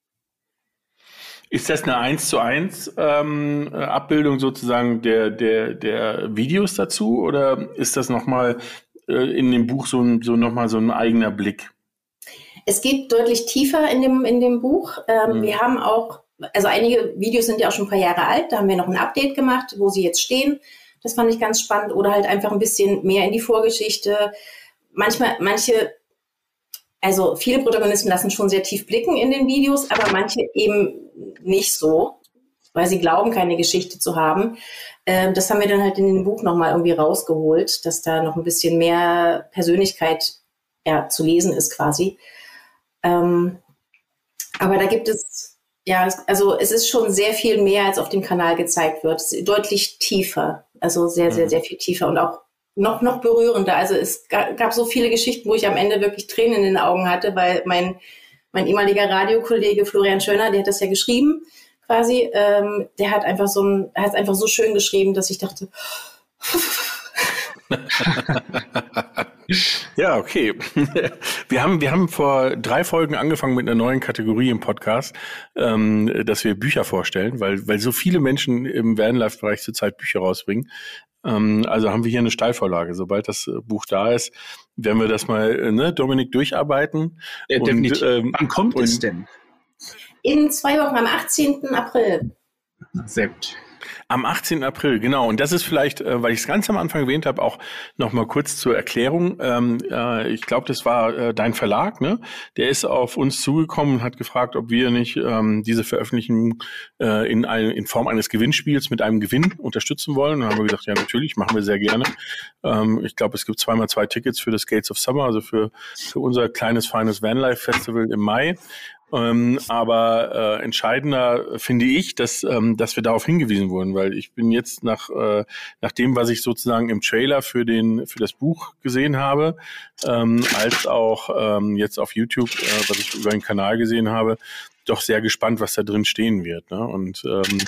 Ist das eine 1 zu 1 ähm, Abbildung sozusagen der, der, der Videos dazu oder ist das nochmal äh, in dem Buch so, ein, so nochmal so ein eigener Blick? Es geht deutlich tiefer in dem, in dem Buch. Ähm, mhm. Wir haben auch, also einige Videos sind ja auch schon ein paar Jahre alt, da haben wir noch ein Update gemacht, wo sie jetzt stehen. Das fand ich ganz spannend. Oder halt einfach ein bisschen mehr in die Vorgeschichte. Manchmal, manche also viele Protagonisten lassen schon sehr tief blicken in den Videos, aber manche eben nicht so, weil sie glauben, keine Geschichte zu haben. Ähm, das haben wir dann halt in dem Buch nochmal irgendwie rausgeholt, dass da noch ein bisschen mehr Persönlichkeit ja, zu lesen ist quasi. Ähm, aber da gibt es, ja, also es ist schon sehr viel mehr, als auf dem Kanal gezeigt wird. deutlich tiefer, also sehr, sehr, mhm. sehr viel tiefer und auch noch, noch berührender. Also es gab so viele Geschichten, wo ich am Ende wirklich Tränen in den Augen hatte, weil mein, mein ehemaliger Radiokollege Florian Schöner, der hat das ja geschrieben, quasi, ähm, der hat einfach so ein, hat einfach so schön geschrieben, dass ich dachte, [LAUGHS] ja, okay. Wir haben, wir haben vor drei Folgen angefangen mit einer neuen Kategorie im Podcast, ähm, dass wir Bücher vorstellen, weil, weil so viele Menschen im Vanlife-Bereich zurzeit Bücher rausbringen. Ähm, also haben wir hier eine Steilvorlage. Sobald das äh, Buch da ist, werden wir das mal, äh, ne, Dominik, durcharbeiten. Ja, definitiv. Und, ähm, Wann kommt es denn? In zwei Wochen, am 18. April. Sehr gut. Am 18. April, genau. Und das ist vielleicht, äh, weil ich es ganz am Anfang erwähnt habe, auch noch mal kurz zur Erklärung. Ähm, äh, ich glaube, das war äh, dein Verlag, ne? Der ist auf uns zugekommen und hat gefragt, ob wir nicht ähm, diese Veröffentlichung äh, in, ein, in Form eines Gewinnspiels mit einem Gewinn unterstützen wollen. Und dann haben wir gesagt, ja, natürlich, machen wir sehr gerne. Ähm, ich glaube, es gibt zweimal zwei Tickets für das Gates of Summer, also für, für unser kleines, feines Vanlife Festival im Mai. Ähm, aber äh, entscheidender finde ich, dass, ähm, dass wir darauf hingewiesen wurden, weil ich bin jetzt nach, äh, nach dem, was ich sozusagen im Trailer für, den, für das Buch gesehen habe, ähm, als auch ähm, jetzt auf YouTube, äh, was ich über den Kanal gesehen habe, doch sehr gespannt, was da drin stehen wird. Ne? Und ähm,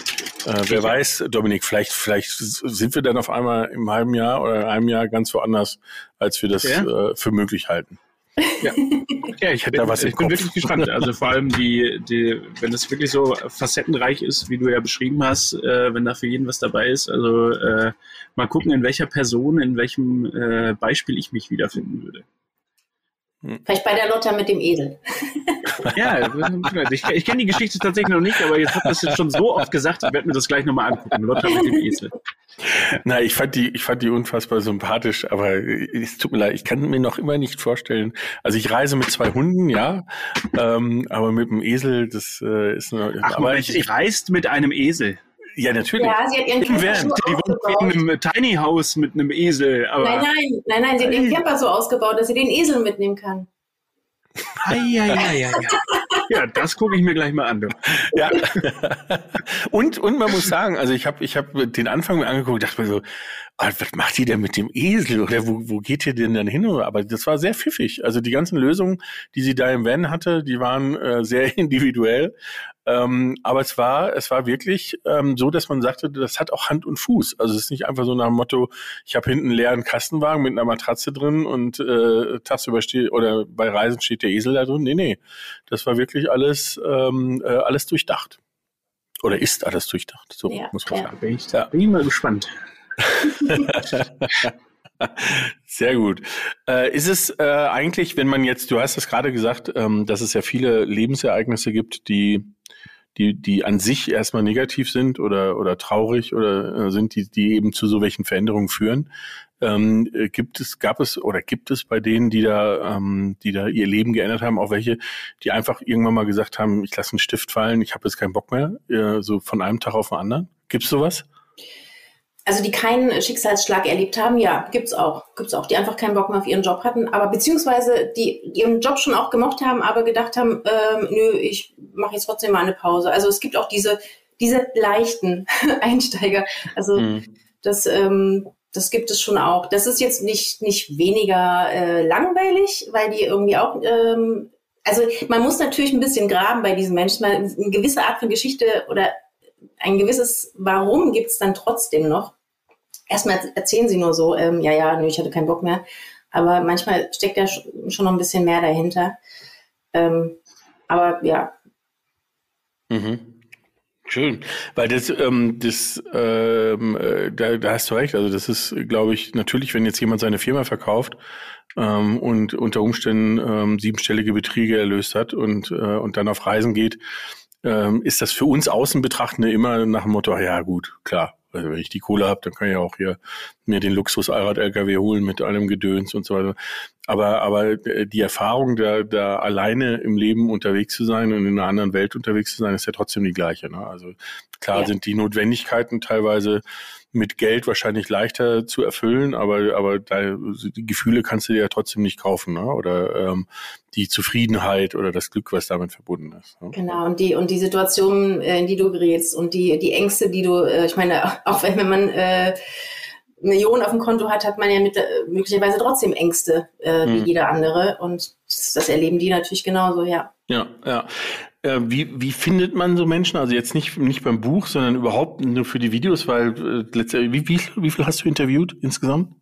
äh, wer weiß, Dominik, vielleicht, vielleicht sind wir dann auf einmal im halben Jahr oder einem Jahr ganz woanders, als wir das ja? äh, für möglich halten. Ja, ja ich, hätte da was ich bin wirklich gespannt. Also vor allem die, die, wenn es wirklich so facettenreich ist, wie du ja beschrieben hast, äh, wenn da für jeden was dabei ist. Also äh, mal gucken, in welcher Person, in welchem äh, Beispiel ich mich wiederfinden würde. Vielleicht bei der Lotta mit dem Esel. [LAUGHS] ja, ich, ich kenne die Geschichte tatsächlich noch nicht, aber jetzt ihr das jetzt schon so oft gesagt, ich werde mir das gleich nochmal angucken. Lotta mit dem Esel. Na, ich fand die, ich fand die unfassbar sympathisch, aber es tut mir leid, ich kann mir noch immer nicht vorstellen. Also ich reise mit zwei Hunden, ja, ähm, aber mit dem Esel, das äh, ist nur. Ach, aber ich, ich reist mit einem Esel. Ja, natürlich. Ja, sie hat ihren Camper so Die wohnt in einem Tiny House mit einem Esel. Aber nein, nein, nein, nein, sie hat ihren Camper so ausgebaut, dass sie den Esel mitnehmen kann. Eieieiei. Ja, das gucke ich mir gleich mal an. Du. Ja. [LAUGHS] Und, und man muss sagen, also ich habe ich hab den Anfang mir angeguckt, dachte mir so, ah, was macht die denn mit dem Esel oder wo, wo geht ihr denn dann hin? Aber das war sehr pfiffig. Also die ganzen Lösungen, die sie da im Van hatte, die waren äh, sehr [LAUGHS] individuell. Ähm, aber es war, es war wirklich ähm, so, dass man sagte, das hat auch Hand und Fuß. Also es ist nicht einfach so nach dem Motto, ich habe hinten einen leeren Kastenwagen mit einer Matratze drin und äh, tagsüber steht oder bei Reisen steht der Esel da drin. Nee, nee. Das war wirklich alles, ähm, äh, alles durchdacht. Oder ist alles durchdacht. So ja, muss man ja. sagen. Bin ich, ja. bin ich mal gespannt. [LAUGHS] Sehr gut. Äh, ist es äh, eigentlich, wenn man jetzt, du hast es gerade gesagt, ähm, dass es ja viele Lebensereignisse gibt, die, die, die an sich erstmal negativ sind oder, oder traurig oder äh, sind, die, die eben zu so welchen Veränderungen führen. Ähm, äh, gibt es, gab es oder gibt es bei denen, die da, ähm, die da ihr Leben geändert haben, auch welche, die einfach irgendwann mal gesagt haben, ich lasse einen Stift fallen, ich habe jetzt keinen Bock mehr, äh, so von einem Tag auf den anderen? Gibt es sowas? Also die keinen Schicksalsschlag erlebt haben, ja, gibt's auch, gibt's auch, die einfach keinen Bock mehr auf ihren Job hatten, aber beziehungsweise die, die ihren Job schon auch gemocht haben, aber gedacht haben, ähm, nö, ich mache jetzt trotzdem mal eine Pause. Also es gibt auch diese diese leichten [LAUGHS] Einsteiger. Also mhm. das ähm, das gibt es schon auch. Das ist jetzt nicht nicht weniger äh, langweilig, weil die irgendwie auch ähm, also man muss natürlich ein bisschen graben bei diesen Menschen, weil eine gewisse Art von Geschichte oder ein gewisses Warum gibt es dann trotzdem noch. Erstmal erzählen sie nur so, ähm, ja, ja, nö, ich hatte keinen Bock mehr. Aber manchmal steckt ja schon noch ein bisschen mehr dahinter. Ähm, aber ja. Mhm. Schön, weil das, ähm, das, ähm, äh, da, da hast du recht. Also das ist, glaube ich, natürlich, wenn jetzt jemand seine Firma verkauft ähm, und unter Umständen ähm, siebenstellige Beträge erlöst hat und äh, und dann auf Reisen geht, ähm, ist das für uns Außenbetrachtende immer nach dem Motto, ja gut, klar, also wenn ich die Kohle habe, dann kann ich auch hier mir den Luxus Allrad LKW holen mit allem Gedöns und so weiter. Aber aber die Erfahrung, da, da alleine im Leben unterwegs zu sein und in einer anderen Welt unterwegs zu sein, ist ja trotzdem die gleiche. Ne? Also klar ja. sind die Notwendigkeiten teilweise mit Geld wahrscheinlich leichter zu erfüllen, aber, aber da, die Gefühle kannst du dir ja trotzdem nicht kaufen, ne? Oder ähm, die Zufriedenheit oder das Glück, was damit verbunden ist. Ne? Genau, und die, und die Situation, äh, in die du gerätst und die, die Ängste, die du, äh, ich meine, [LAUGHS] auch wenn man äh, Millionen auf dem Konto hat, hat man ja mit, äh, möglicherweise trotzdem Ängste äh, wie hm. jeder andere. Und das, das erleben die natürlich genauso, ja. Ja, ja. Äh, wie, wie findet man so Menschen? Also jetzt nicht, nicht beim Buch, sondern überhaupt nur für die Videos, weil äh, letzte, wie, wie, wie viel hast du interviewt insgesamt?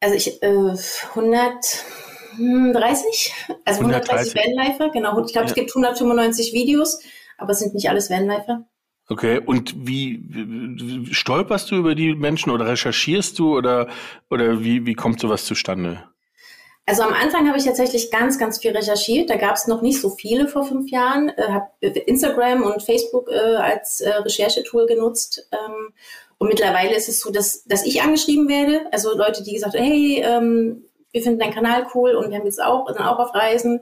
Also ich äh, 130, also 130, 130 Vanlifer, genau. Ich glaube, ja. es gibt 195 Videos, aber es sind nicht alles Vanlifer. Okay, und wie, wie stolperst du über die Menschen oder recherchierst du oder, oder wie, wie kommt sowas zustande? Also am Anfang habe ich tatsächlich ganz, ganz viel recherchiert. Da gab es noch nicht so viele vor fünf Jahren. Äh, habe Instagram und Facebook äh, als äh, Recherchetool genutzt. Ähm, und mittlerweile ist es so, dass, dass ich angeschrieben werde. Also Leute, die gesagt haben, hey, ähm, wir finden deinen Kanal cool und wir haben jetzt auch, sind auch auf Reisen.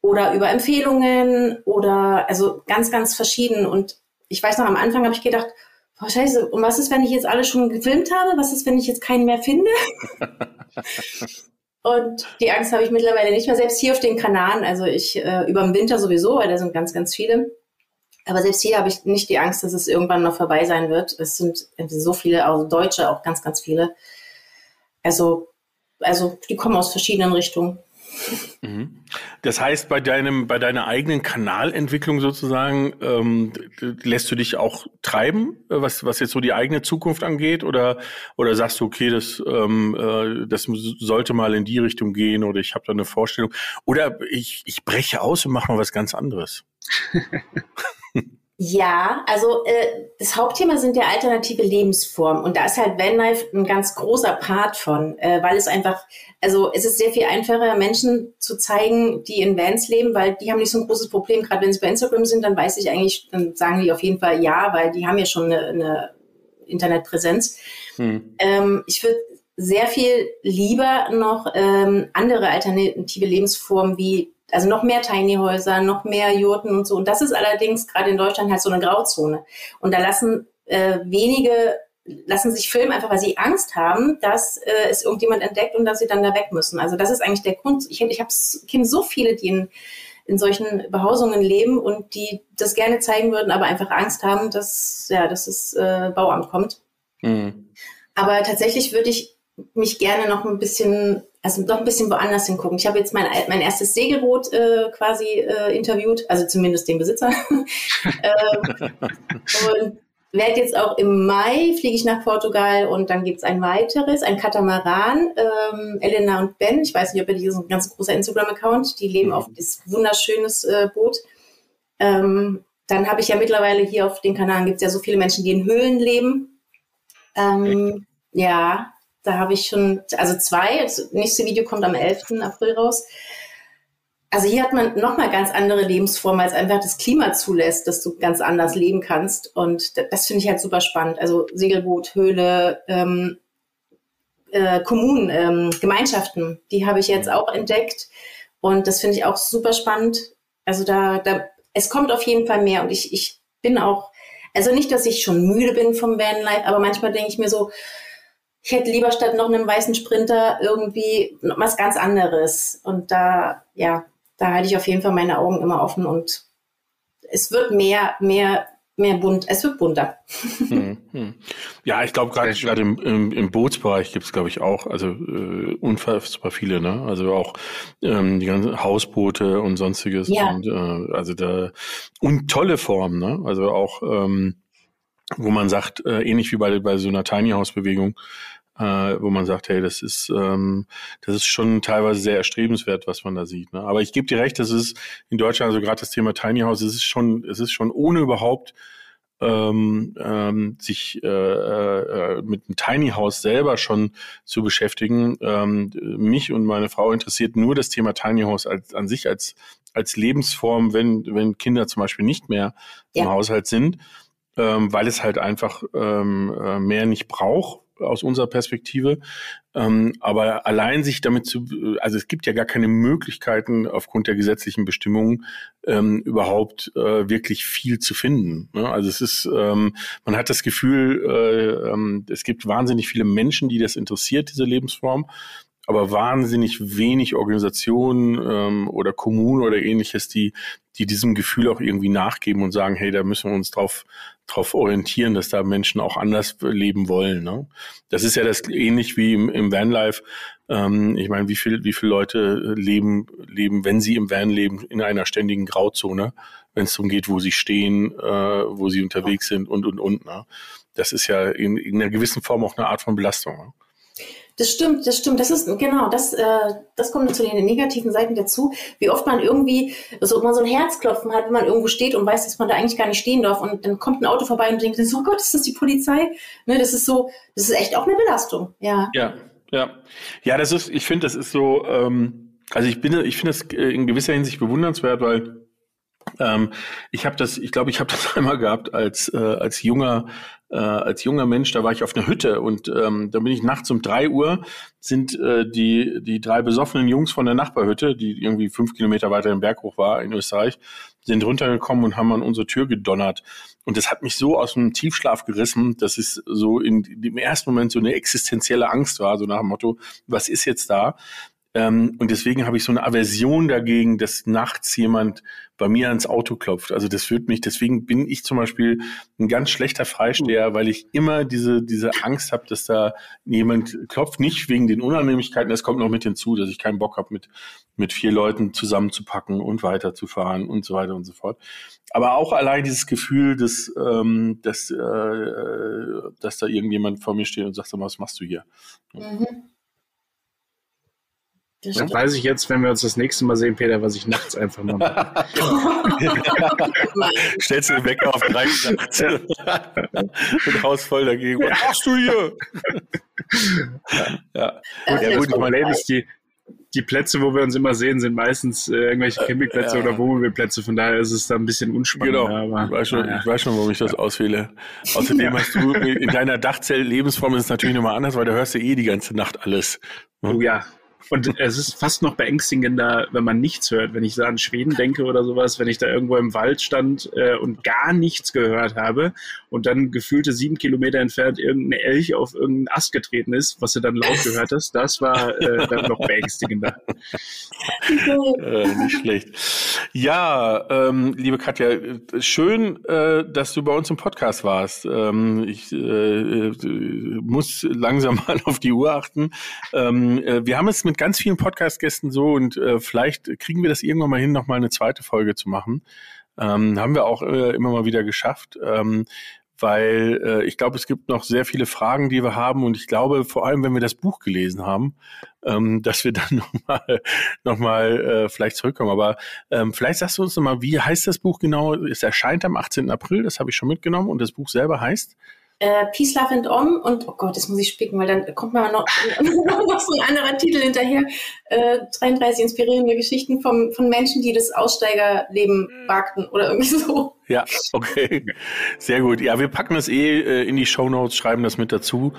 Oder über Empfehlungen oder also ganz, ganz verschieden. Und ich weiß noch, am Anfang habe ich gedacht, oh, scheiße, und was ist, wenn ich jetzt alle schon gefilmt habe? Was ist, wenn ich jetzt keinen mehr finde? [LAUGHS] [LAUGHS] Und die Angst habe ich mittlerweile nicht mehr, selbst hier auf den Kanaren. Also ich äh, über den Winter sowieso, weil da sind ganz, ganz viele. Aber selbst hier habe ich nicht die Angst, dass es irgendwann noch vorbei sein wird. Es sind so viele, auch Deutsche, auch ganz, ganz viele. Also, also die kommen aus verschiedenen Richtungen. Mhm. Das heißt, bei deinem, bei deiner eigenen Kanalentwicklung sozusagen, ähm, lässt du dich auch treiben, was, was jetzt so die eigene Zukunft angeht, oder, oder sagst du, okay, das, ähm, äh, das sollte mal in die Richtung gehen, oder ich habe da eine Vorstellung, oder ich, ich breche aus und mache mal was ganz anderes. [LAUGHS] Ja, also äh, das Hauptthema sind ja alternative Lebensformen und da ist halt Vanlife ein ganz großer Part von, äh, weil es einfach, also es ist sehr viel einfacher, Menschen zu zeigen, die in Vans leben, weil die haben nicht so ein großes Problem. Gerade wenn sie bei Instagram sind, dann weiß ich eigentlich, dann sagen die auf jeden Fall ja, weil die haben ja schon eine, eine Internetpräsenz. Hm. Ähm, ich würde sehr viel lieber noch ähm, andere alternative Lebensformen wie also noch mehr Tiny Häuser, noch mehr Jurten und so. Und das ist allerdings gerade in Deutschland halt so eine Grauzone. Und da lassen äh, wenige lassen sich filmen, einfach weil sie Angst haben, dass äh, es irgendjemand entdeckt und dass sie dann da weg müssen. Also das ist eigentlich der Grund. Ich, ich habe kenne so viele, die in, in solchen Behausungen leben und die das gerne zeigen würden, aber einfach Angst haben, dass ja, dass das äh, Bauamt kommt. Mhm. Aber tatsächlich würde ich mich gerne noch ein bisschen also doch ein bisschen woanders hingucken. Ich habe jetzt mein, mein erstes Segelboot äh, quasi äh, interviewt, also zumindest den Besitzer. [LAUGHS] ähm, und werde jetzt auch im Mai fliege ich nach Portugal und dann gibt es ein weiteres, ein Katamaran. Ähm, Elena und Ben, ich weiß nicht, ob ihr die sind ein ganz großer Instagram-Account, die leben auf dieses wunderschönes äh, Boot. Ähm, dann habe ich ja mittlerweile hier auf den Kanaren gibt es ja so viele Menschen, die in Höhlen leben. Ähm, ja, da habe ich schon, also zwei, das nächste Video kommt am 11. April raus. Also hier hat man nochmal ganz andere Lebensformen, als einfach das Klima zulässt, dass du ganz anders leben kannst. Und das, finde ich halt super spannend. Also Segelboot, Höhle, ähm, äh, Kommunen, ähm, Gemeinschaften, die habe ich jetzt auch entdeckt. Und das finde ich auch super spannend. Also da, da, es kommt auf jeden Fall mehr. Und ich, ich bin auch, also nicht, dass ich schon müde bin vom Vanlife, aber manchmal denke ich mir so, ich hätte lieber statt noch einem weißen Sprinter irgendwie was ganz anderes. Und da, ja, da halte ich auf jeden Fall meine Augen immer offen und es wird mehr, mehr mehr bunt, es wird bunter. [LAUGHS] Hm, hm. Ja, ich glaube gerade gerade im, im, im Bootsbereich gibt es, glaube ich, auch, also äh, unfassbar viele, ne? Also auch ähm, die ganzen Hausboote und sonstiges. Ja. Und, äh, also da und tolle Formen, ne? Also auch ähm, wo man sagt, äh, ähnlich wie bei, bei so einer Tiny House Bewegung, äh, wo man sagt, hey, das ist, ähm, das ist schon teilweise sehr erstrebenswert, was man da sieht. Ne? Aber ich gebe dir recht, das ist in Deutschland, also gerade das Thema Tiny House, es ist schon, es ist schon ohne überhaupt ähm, ähm, sich äh, äh, mit dem Tiny House selber schon zu beschäftigen. Ähm, mich und meine Frau interessiert nur das Thema Tiny House als, an sich als, als Lebensform, wenn, wenn Kinder zum Beispiel nicht mehr im Ja. Haushalt sind, ähm, weil es halt einfach ähm, äh, mehr nicht braucht aus unserer Perspektive. Ähm, aber allein sich damit zu, also es gibt ja gar keine Möglichkeiten aufgrund der gesetzlichen Bestimmungen ähm, überhaupt äh, wirklich viel zu finden. Ne? Also es ist, ähm, man hat das Gefühl, äh, ähm, es gibt wahnsinnig viele Menschen, die das interessiert, diese Lebensform aber wahnsinnig wenig Organisationen ähm, oder Kommunen oder ähnliches, die, die diesem Gefühl auch irgendwie nachgeben und sagen, hey, da müssen wir uns drauf, drauf orientieren, dass da Menschen auch anders leben wollen. Ne? Das ist ja das ähnlich wie im, im Vanlife. Ähm, ich meine, wie viel, wie viele Leute leben, leben, wenn sie im Van leben, in einer ständigen Grauzone, wenn es darum geht, wo sie stehen, äh, wo sie unterwegs sind und und und. Ne? Das ist ja in, in einer gewissen Form auch eine Art von Belastung. Ne? Das stimmt, das stimmt. Das ist genau, das, äh, das kommt zu den negativen Seiten dazu. Wie oft man irgendwie so immer so ein Herzklopfen hat, wenn man irgendwo steht und weiß, dass man da eigentlich gar nicht stehen darf und dann kommt ein Auto vorbei und denkt, so oh Gott, ist das die Polizei? Ne, das ist so, das ist echt auch eine Belastung. Ja. Ja, ja. Ja, das ist, ich finde, das ist so, ähm, also ich bin, ich finde das äh, in gewisser Hinsicht bewundernswert, weil ähm, ich habe das, ich glaube, ich habe [LAUGHS] das einmal gehabt als äh, als junger äh, als junger Mensch. Da war ich auf einer Hütte und ähm, da bin ich nachts um drei Uhr sind äh, die die drei besoffenen Jungs von der Nachbarhütte, die irgendwie fünf Kilometer weiter im Berg hoch war in Österreich, sind runtergekommen und haben an unsere Tür gedonnert. Und das hat mich so aus dem Tiefschlaf gerissen, dass es so in dem ersten Moment so eine existenzielle Angst war, so nach dem Motto, was ist jetzt da? Ähm, und deswegen habe ich so eine Aversion dagegen, dass nachts jemand bei mir ans Auto klopft. Also das führt mich, deswegen bin ich zum Beispiel ein ganz schlechter Freisteher, weil ich immer diese, diese Angst habe, dass da jemand klopft. Nicht wegen den Unannehmlichkeiten, das kommt noch mit hinzu, dass ich keinen Bock habe, mit, mit vier Leuten zusammenzupacken und weiterzufahren und so weiter und so fort. Aber auch allein dieses Gefühl, dass, ähm, dass, äh, dass da irgendjemand vor mir steht und sagt, was machst du hier? Mhm. Das Dann weiß ich jetzt, wenn wir uns das nächste Mal sehen, Peter, was ich nachts einfach mal mache. [LAUGHS] Stellst du den Wecker auf drei nachts und [LAUGHS] Haus voll dagegen. Was machst du hier? ja. Äh, ja, Das gut, ich meine, Problem ist, die, die Plätze, wo wir uns immer sehen, sind meistens äh, irgendwelche Campingplätze Ja. oder Wohnmobilplätze. Von daher ist es da ein bisschen unspannend. Genau, Aber, ich, weiß schon, naja. ich weiß schon, warum ich das auswähle. Außerdem hast du in deiner Dachzell-Lebensform ist es natürlich nochmal anders, weil da hörst du eh die ganze Nacht alles. Oh ja. Und es ist fast noch beängstigender, wenn man nichts hört. Wenn ich so an Schweden denke oder sowas, wenn ich da irgendwo im Wald stand äh, und gar nichts gehört habe und dann gefühlte sieben Kilometer entfernt irgendein Elch auf irgendeinen Ast getreten ist, was du dann laut gehört hast, das war äh, dann noch beängstigender. Äh, nicht schlecht. Ja, ähm, liebe Katja, schön, äh, dass du bei uns im Podcast warst. Ähm, ich äh, äh, muss langsam [LAUGHS] mal auf die Uhr achten. Ähm, äh, wir haben es mit ganz vielen Podcast-Gästen so und äh, vielleicht kriegen wir das irgendwann mal hin, noch mal eine zweite Folge zu machen. Ähm, haben wir auch äh, immer mal wieder geschafft. Ähm, weil äh, ich glaube, es gibt noch sehr viele Fragen, die wir haben und ich glaube, vor allem, wenn wir das Buch gelesen haben, ähm, dass wir [LAUGHS] dann nochmal noch mal, äh, vielleicht zurückkommen. Aber ähm, vielleicht sagst du uns nochmal, wie heißt das Buch genau? Es erscheint am 18. April, das habe ich schon mitgenommen und das Buch selber heißt? Äh, Peace, Love and Om und, oh Gott, das muss ich spicken, weil dann kommt mal noch, [LAUGHS] noch so ein anderer Titel hinterher. Äh, 33 inspirierende Geschichten vom, von Menschen, die das Aussteigerleben wagten oder irgendwie so. Ja, okay. Sehr gut. Ja, wir packen das eh äh, in die Show Notes, schreiben das mit dazu,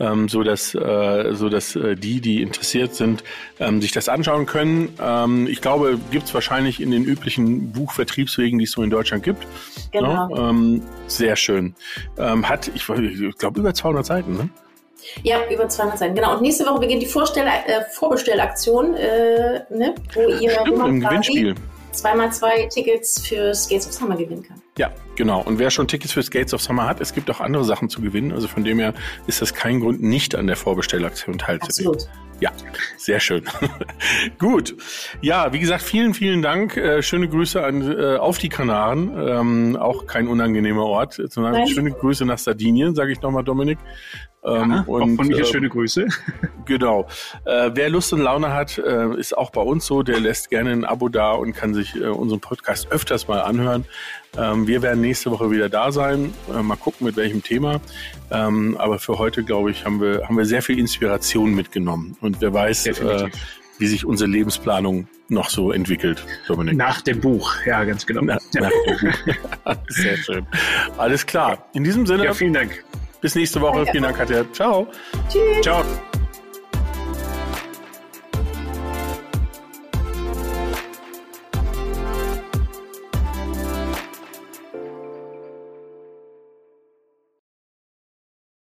ähm, so dass, äh, so dass äh, die, die interessiert sind, ähm, sich das anschauen können. Ähm, ich glaube, gibt's wahrscheinlich in den üblichen Buchvertriebswegen, die es so in Deutschland gibt. Genau. Ja, ähm, sehr schön. Ähm, hat, ich, ich glaube, über 200 Seiten, ne? Ja, über 200 Seiten. Genau. Und nächste Woche beginnt die Vorstell äh, Vorbestellaktion, äh, ne, wo ihr Stimmt, im quasi- Gewinnspiel. Zweimal zwei Tickets für Skates of Summer gewinnen kann. Ja, genau. Und wer schon Tickets für Skates of Summer hat, es gibt auch andere Sachen zu gewinnen. Also von dem her ist das kein Grund, nicht an der Vorbestellaktion teilzunehmen. Absolut. Ja, sehr schön. [LAUGHS] Gut. Ja, wie gesagt, vielen, vielen Dank. Äh, schöne Grüße an, äh, auf die Kanaren. Ähm, auch kein unangenehmer Ort. Nein. Schöne Grüße nach Sardinien, sage ich nochmal, Dominik. Ähm, ja, und, von mir äh, schöne Grüße. [LAUGHS] Genau. Äh, wer Lust und Laune hat, äh, ist auch bei uns so. Der lässt gerne ein Abo da und kann sich äh, unseren Podcast öfters mal anhören. Ähm, wir werden nächste Woche wieder da sein. Äh, mal gucken, mit welchem Thema. Ähm, aber für heute, glaube ich, haben wir, haben wir sehr viel Inspiration mitgenommen. Und wer weiß, äh, wie sich unsere Lebensplanung noch so entwickelt, Dominik. Nach dem Buch, ja, ganz genau. Na. Nach dem Buch. [LAUGHS] Sehr schön. Alles klar. In diesem Sinne. Ja, vielen Dank. Bis nächste Woche. Vielen Dank, Katja. Ciao. Tschüss. Ciao.